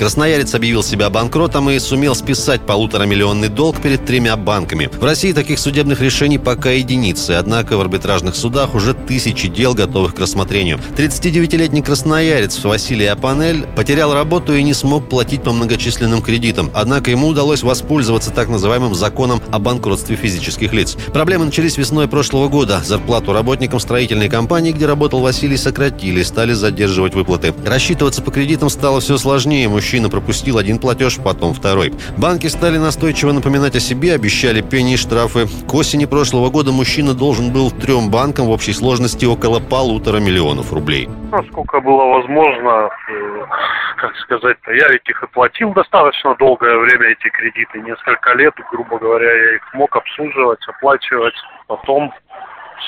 Красноярец объявил себя банкротом и сумел списать полуторамиллионный долг перед тремя банками. В России таких судебных решений пока единицы, однако в арбитражных судах уже тысячи дел, готовых к рассмотрению. 39-летний красноярец Василий Апанель потерял работу и не смог платить по многочисленным кредитам. Однако ему удалось воспользоваться так называемым законом о банкротстве физических лиц. Проблемы начались весной прошлого года. Зарплату работникам строительной компании, где работал Василий, сократили, стали задерживать выплаты. Рассчитываться по кредитам стало все сложнее. Мужчина мужчина пропустил один платеж, потом второй. Банки стали настойчиво напоминать о себе, обещали пени и штрафы. К осени прошлого года мужчина должен был трем банкам в общей сложности около полутора миллионов рублей. Насколько было возможно, э, как сказать, я ведь их и достаточно долгое время, эти кредиты, несколько лет, грубо говоря, я их мог обслуживать, оплачивать. Потом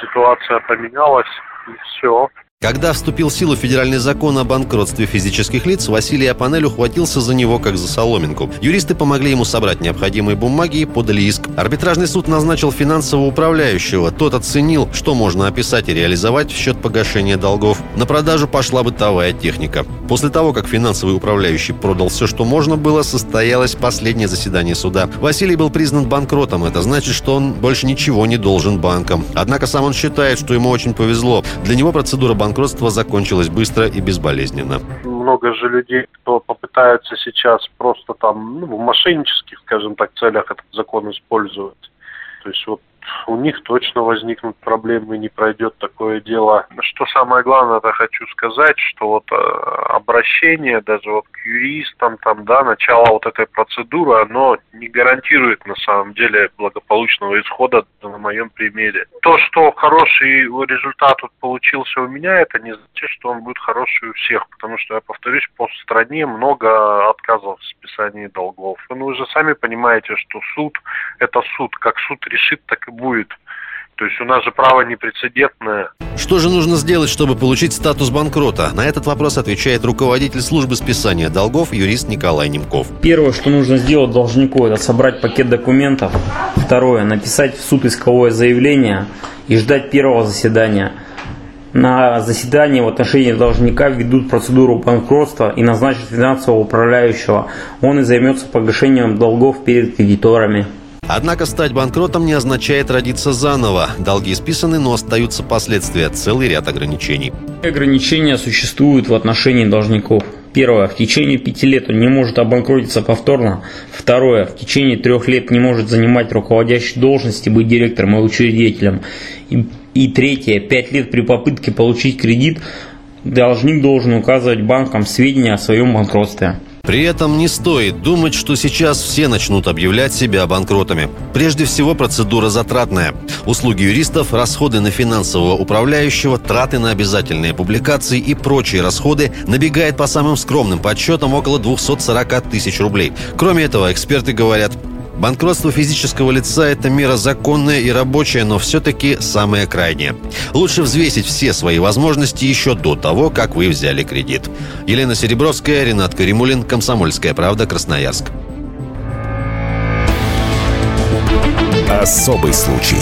ситуация поменялась, и все. Когда вступил в силу федеральный закон о банкротстве физических лиц, Василий Апанель ухватился за него как за соломинку. Юристы помогли ему собрать необходимые бумаги и подали иск. Арбитражный суд назначил финансового управляющего. Тот оценил, что можно описать и реализовать в счет погашения долгов. На продажу пошла бытовая техника. После того, как финансовый управляющий продал все, что можно было, состоялось последнее заседание суда. Василий был признан банкротом. Это значит, что он больше ничего не должен банкам. Однако сам он считает, что ему очень повезло. Для него процедура банкротства банкротство закончилось быстро и безболезненно. Много же людей, кто попытается сейчас просто там ну, в мошеннических, скажем так, целях этот закон использовать. То есть вот у них точно возникнут проблемы, не пройдет такое дело. Что самое главное, это хочу сказать, что вот э, обращение даже вот к юристам, там, да, начало вот этой процедуры, оно не гарантирует на самом деле благополучного исхода на моем примере. То, что хороший результат вот получился у меня, это не значит, что он будет хороший у всех, потому что, я повторюсь, по стране много отказов в списании долгов. Вы уже сами понимаете, что суд – это суд. Как суд решит, так и будет. То есть у нас же право непрецедентное. Что же нужно сделать, чтобы получить статус банкрота? На этот вопрос отвечает руководитель службы списания долгов юрист Николай Немков. Первое, что нужно сделать должнику, это собрать пакет документов. Второе, написать в суд исковое заявление и ждать первого заседания. На заседании в отношении должника ведут процедуру банкротства и назначат финансового управляющего. Он и займется погашением долгов перед кредиторами. Однако стать банкротом не означает родиться заново. Долги списаны, но остаются последствия, целый ряд ограничений. Ограничения существуют в отношении должников. Первое. В течение пяти лет он не может обанкротиться повторно. Второе. В течение трех лет не может занимать руководящие должности, быть директором и учредителем. И, и третье. Пять лет при попытке получить кредит должник должен указывать банкам сведения о своем банкротстве. При этом не стоит думать, что сейчас все начнут объявлять себя банкротами. Прежде всего, процедура затратная. Услуги юристов, расходы на финансового управляющего, траты на обязательные публикации и прочие расходы набегает по самым скромным подсчетам около 240 тысяч рублей. Кроме этого, эксперты говорят, Банкротство физического лица – это мера законная и рабочая, но все-таки самая крайняя. Лучше взвесить все свои возможности еще до того, как вы взяли кредит. Елена Серебровская, Ренат Каримулин, Комсомольская правда, Красноярск. Особый случай.